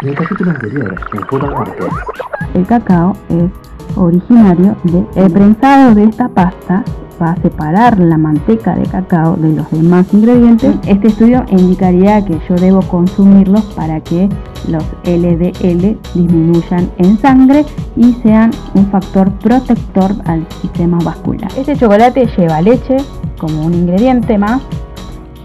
En el capítulo anterior, en El cacao es originario de el prensado de esta pasta va a separar la manteca de cacao de los demás ingredientes. Este estudio indicaría que yo debo consumirlos para que los LDL disminuyan en sangre y sean un factor protector al sistema vascular. Este chocolate lleva leche como un ingrediente más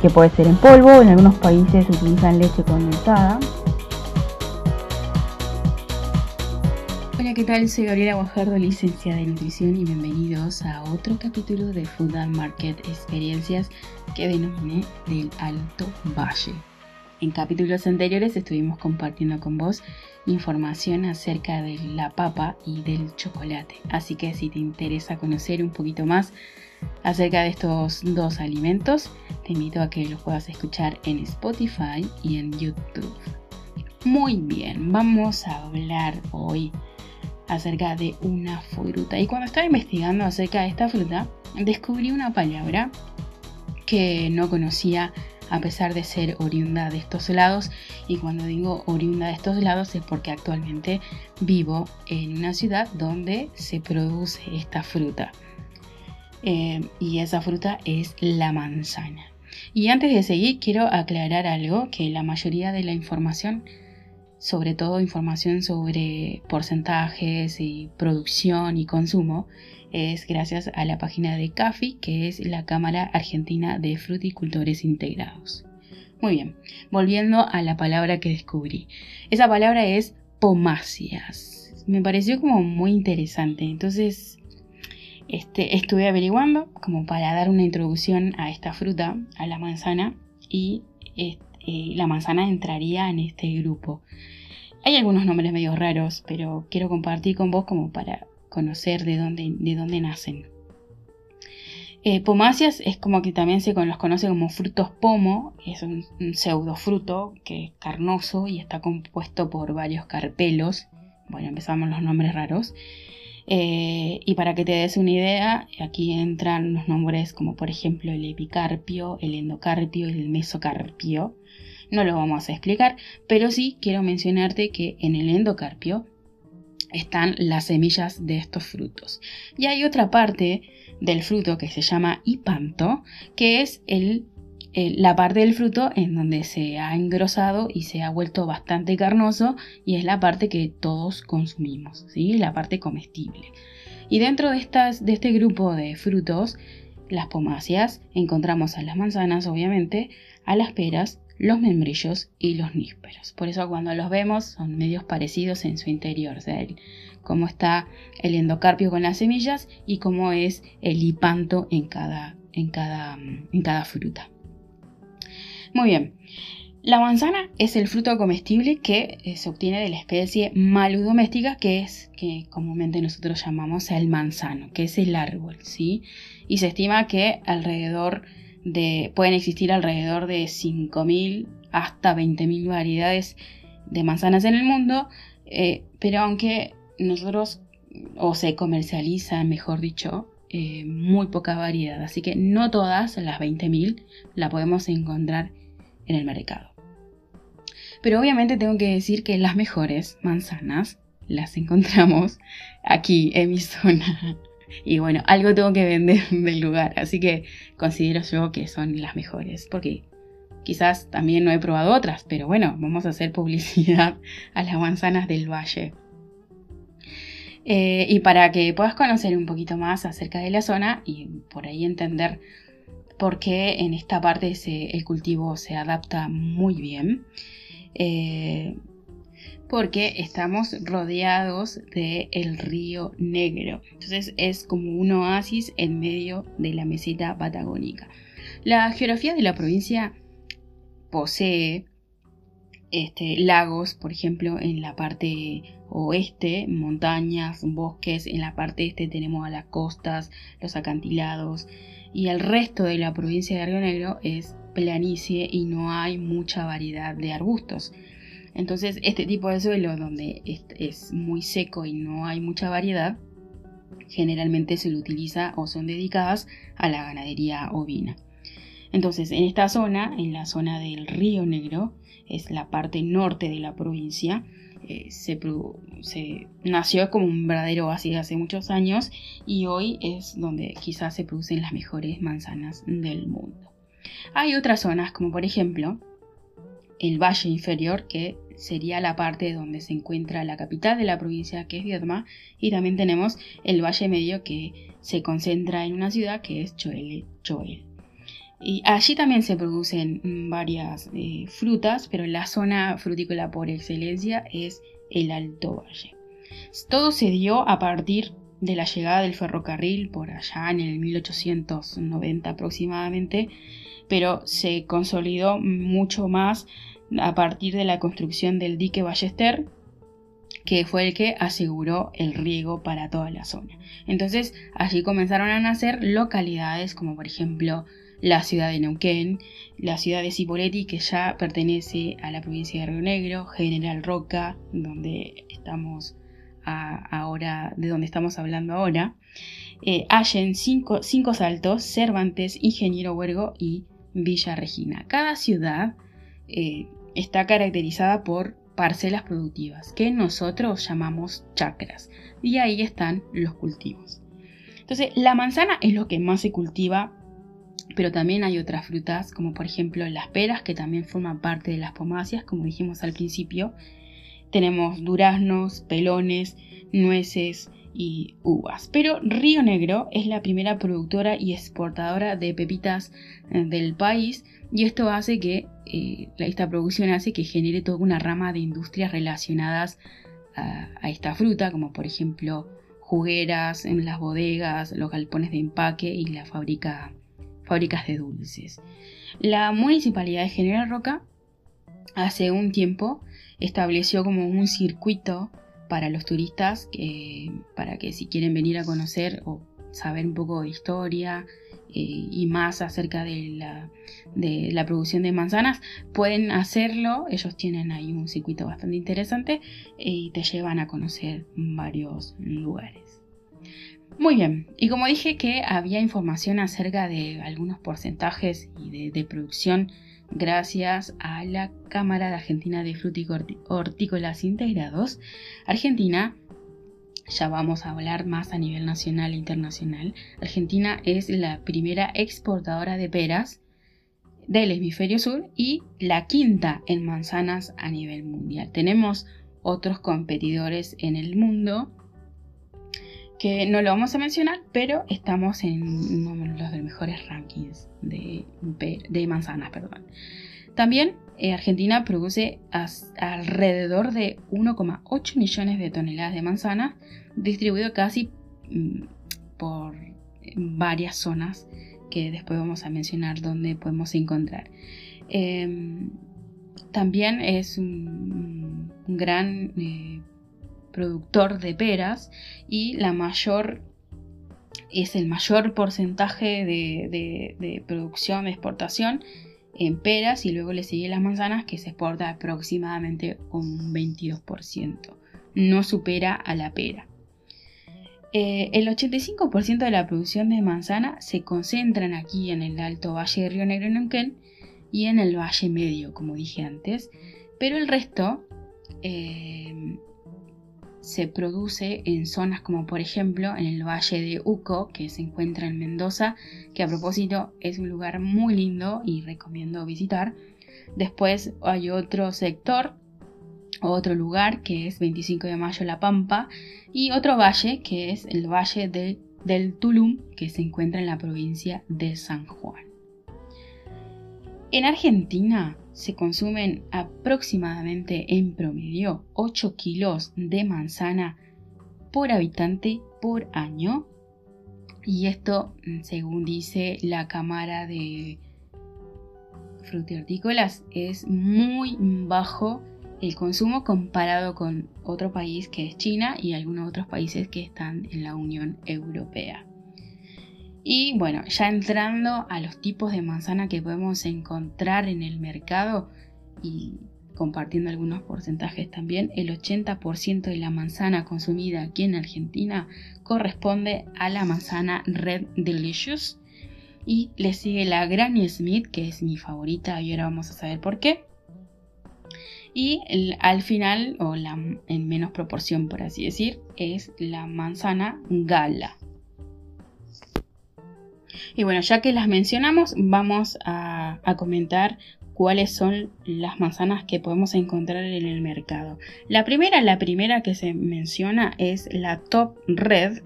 que puede ser en polvo, en algunos países utilizan leche condensada. ¿Qué tal? Soy Gabriela Guajardo, licenciada en nutrición y bienvenidos a otro capítulo de Food and Market Experiencias que denominé del Alto Valle. En capítulos anteriores estuvimos compartiendo con vos información acerca de la papa y del chocolate, así que si te interesa conocer un poquito más acerca de estos dos alimentos, te invito a que los puedas escuchar en Spotify y en YouTube. Muy bien, vamos a hablar hoy acerca de una fruta. Y cuando estaba investigando acerca de esta fruta, descubrí una palabra que no conocía a pesar de ser oriunda de estos lados. Y cuando digo oriunda de estos lados es porque actualmente vivo en una ciudad donde se produce esta fruta. Eh, y esa fruta es la manzana. Y antes de seguir, quiero aclarar algo, que la mayoría de la información sobre todo información sobre porcentajes y producción y consumo, es gracias a la página de CAFI, que es la Cámara Argentina de Fruticultores Integrados. Muy bien, volviendo a la palabra que descubrí. Esa palabra es pomáceas. Me pareció como muy interesante, entonces este, estuve averiguando como para dar una introducción a esta fruta, a la manzana, y este, la manzana entraría en este grupo. Hay algunos nombres medio raros, pero quiero compartir con vos como para conocer de dónde, de dónde nacen. Eh, pomáceas es como que también se los conoce como frutos pomo, es un, pseudo fruto que es carnoso y está compuesto por varios carpelos. Bueno, empezamos los nombres raros. Eh, y para que te des una idea, aquí entran los nombres como por ejemplo el epicarpio, el endocarpio y el mesocarpio no lo vamos a explicar, pero sí quiero mencionarte que en el endocarpio están las semillas de estos frutos. Y hay otra parte del fruto que se llama hipanto, que es el, la parte del fruto en donde se ha engrosado y se ha vuelto bastante carnoso y es la parte que todos consumimos, ¿sí? la parte comestible. Y dentro de, estas, de este grupo de frutos, las pomáceas, encontramos a las manzanas, obviamente, a las peras, los membrillos y los nísperos. Por eso cuando los vemos son medios parecidos en su interior, sea, cómo está el endocarpio con las semillas y cómo es el hipanto en cada, en cada, en cada fruta. Muy bien. La manzana es el fruto comestible que eh, se obtiene de la especie Malus doméstica, que es que comúnmente nosotros llamamos el manzano, que es el árbol, ¿sí? Y se estima que alrededor pueden existir alrededor de 5.000 hasta 20.000 variedades de manzanas en el mundo, eh, pero aunque nosotros, o se comercializa, mejor dicho, eh, muy poca variedad, así que no todas las 20.000 la podemos encontrar en el mercado. Pero obviamente tengo que decir que las mejores manzanas las encontramos aquí en mi zona. Y bueno, algo tengo que vender del lugar, así que considero yo que son las mejores, porque quizás también no he probado otras, pero bueno, vamos a hacer publicidad a las manzanas del valle. Eh, y para que puedas conocer un poquito más acerca de la zona y por ahí entender por qué en esta parte el cultivo se adapta muy bien, eh, porque estamos rodeados del el río Negro. Entonces es como un oasis en medio de la meseta patagónica. La geografía de la provincia posee este, lagos, por ejemplo, en la parte oeste, montañas, bosques, en la parte este tenemos a las costas, los acantilados y el resto de la provincia de Río Negro es planicie y no hay mucha variedad de arbustos. Entonces, este tipo de suelo donde es, muy seco y no hay mucha variedad, generalmente se lo utiliza o son dedicadas a la ganadería ovina. Entonces, en esta zona, en la zona del Río Negro, es la parte norte de la provincia, eh, se, nació como un verdadero oasis hace muchos años y hoy es donde quizás se producen las mejores manzanas del mundo. Hay otras zonas como por ejemplo el Valle Inferior que sería la parte donde se encuentra la capital de la provincia que es Viedma y también tenemos el Valle Medio que se concentra en una ciudad que es Choel. Choel. Allí también se producen varias eh, frutas, pero la zona frutícola por excelencia es el Alto Valle. Todo se dio a partir de la llegada del ferrocarril por allá en el 1890 aproximadamente, pero se consolidó mucho más a partir de la construcción del dique Ballester, que fue el que aseguró el riego para toda la zona. Entonces allí comenzaron a nacer localidades como por ejemplo la ciudad de Neuquén, la ciudad de Cipolletti, que ya pertenece a la provincia de Río Negro, General Roca, donde estamos ahora, de donde estamos hablando ahora, eh, Allen, cinco, cinco, Saltos, Cervantes, Ingeniero Huergo y Villa Regina. Cada ciudad eh, está caracterizada por parcelas productivas, que nosotros llamamos chacras, y ahí están los cultivos. Entonces, la manzana es lo que más se cultiva pero también hay otras frutas como por ejemplo las peras que también forman parte de las pomáceas como dijimos al principio. Tenemos duraznos, pelones, nueces y uvas. Pero Río Negro es la primera productora y exportadora de pepitas eh, del país y esto hace que eh, esta producción hace que genere toda una rama de industrias relacionadas a, a esta fruta como por ejemplo jugueras en las bodegas, los galpones de empaque y la fábrica fábricas de dulces. La municipalidad de General Roca hace un tiempo estableció como un circuito para los turistas para que si quieren venir a conocer o saber un poco de historia eh, y más acerca de la, de la producción de manzanas pueden hacerlo ellos tienen ahí un circuito bastante interesante eh, y te llevan a conocer varios lugares muy bien, y como dije que había información acerca de algunos porcentajes y de, producción gracias a la Cámara de Argentina de Hortícolas Integrados, Argentina, ya vamos a hablar más a nivel nacional e internacional, Argentina es la primera exportadora de peras del hemisferio sur y la quinta en manzanas a nivel mundial. Tenemos otros competidores en el mundo que no lo vamos a mencionar, pero estamos en uno de los mejores rankings de, de manzanas. Perdón. También eh, Argentina produce alrededor de 1,8 millones de toneladas de manzanas, distribuido casi mm, por varias zonas que después vamos a mencionar donde podemos encontrar. Em, también es un, gran eh, productor de peras y la mayor es el mayor porcentaje de, producción, de exportación en peras y luego le sigue las manzanas que se exporta aproximadamente un 22%. No supera a la pera. Eh, el 85% de la producción de manzana se concentran aquí en el Alto Valle de Río Negro Neuquén y en el Valle Medio, como dije antes, pero el resto eh, se produce en zonas como por ejemplo en el Valle de Uco, que se encuentra en Mendoza, que a propósito es un lugar muy lindo y recomiendo visitar. Después hay otro sector, otro lugar que es 25 de mayo La Pampa y otro valle que es el Valle del Tulum, que se encuentra en la provincia de San Juan. En Argentina se consumen aproximadamente en promedio 8 kilos de manzana por habitante por año. Y esto, según dice la Cámara de Frutihortícolas, es muy bajo el consumo comparado con otro país que es China y algunos otros países que están en la Unión Europea. Y bueno, ya entrando a los tipos de manzana que podemos encontrar en el mercado y compartiendo algunos porcentajes también, el 80% de la manzana consumida aquí en Argentina corresponde a la manzana Red Delicious Y le sigue la Granny Smith, que es mi favorita y ahora vamos a saber por qué. Y al final, o la, en menos proporción por así decir, es la manzana gala. Y bueno, ya que las mencionamos, vamos a, comentar cuáles son las manzanas que podemos encontrar en el mercado. La primera, la primera que se menciona es la Top Red,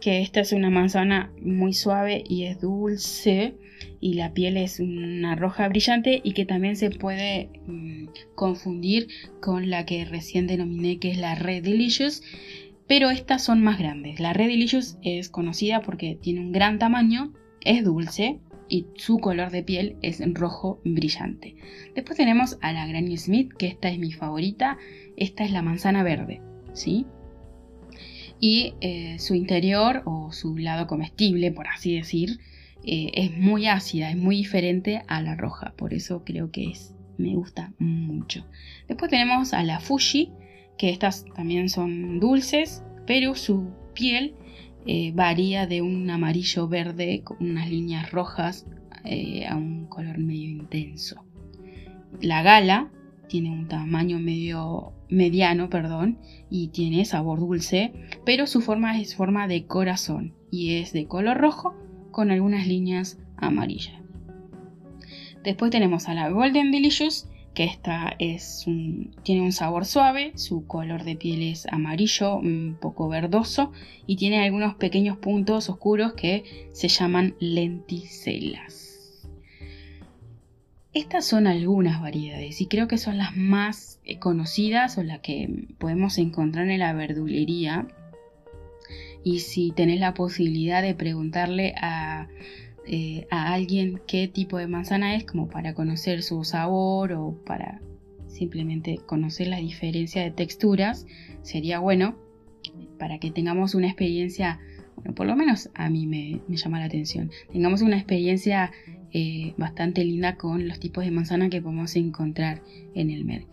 que esta es una manzana muy suave y es dulce y la piel es una roja brillante y que también se puede mm, confundir con la que recién denominé que es la Red Delicious pero estas son más grandes. La Red Delicious es conocida porque tiene un gran tamaño, es dulce y su color de piel es rojo brillante. Después tenemos a la Granny Smith, que esta es mi favorita. Esta es la manzana verde, ¿sí? Y eh, su interior o su lado comestible, por así decir, eh, es muy ácida, es muy diferente a la roja. Por eso creo que es, me gusta mucho. Después tenemos a la Fuji, que estas también son dulces, pero su piel eh, varía de un amarillo verde con unas líneas rojas eh, a un color medio intenso. La gala tiene un tamaño medio mediano, perdón, y tiene sabor dulce, pero su forma es forma de corazón y es de color rojo con algunas líneas amarillas. Después tenemos a la Golden Delicious, que esta es tiene un sabor suave, su color de piel es amarillo, un poco verdoso y tiene algunos pequeños puntos oscuros que se llaman lenticelas. Estas son algunas variedades y creo que son las más eh, conocidas o las que podemos encontrar en la verdulería. Y si tenés la posibilidad de preguntarle a eh, a alguien qué tipo de manzana es, como para conocer su sabor o para simplemente conocer la diferencia de texturas, sería bueno para que tengamos una experiencia, bueno, por lo menos a mí me, llama la atención, tengamos una experiencia eh, bastante linda con los tipos de manzana que podemos encontrar en el mercado.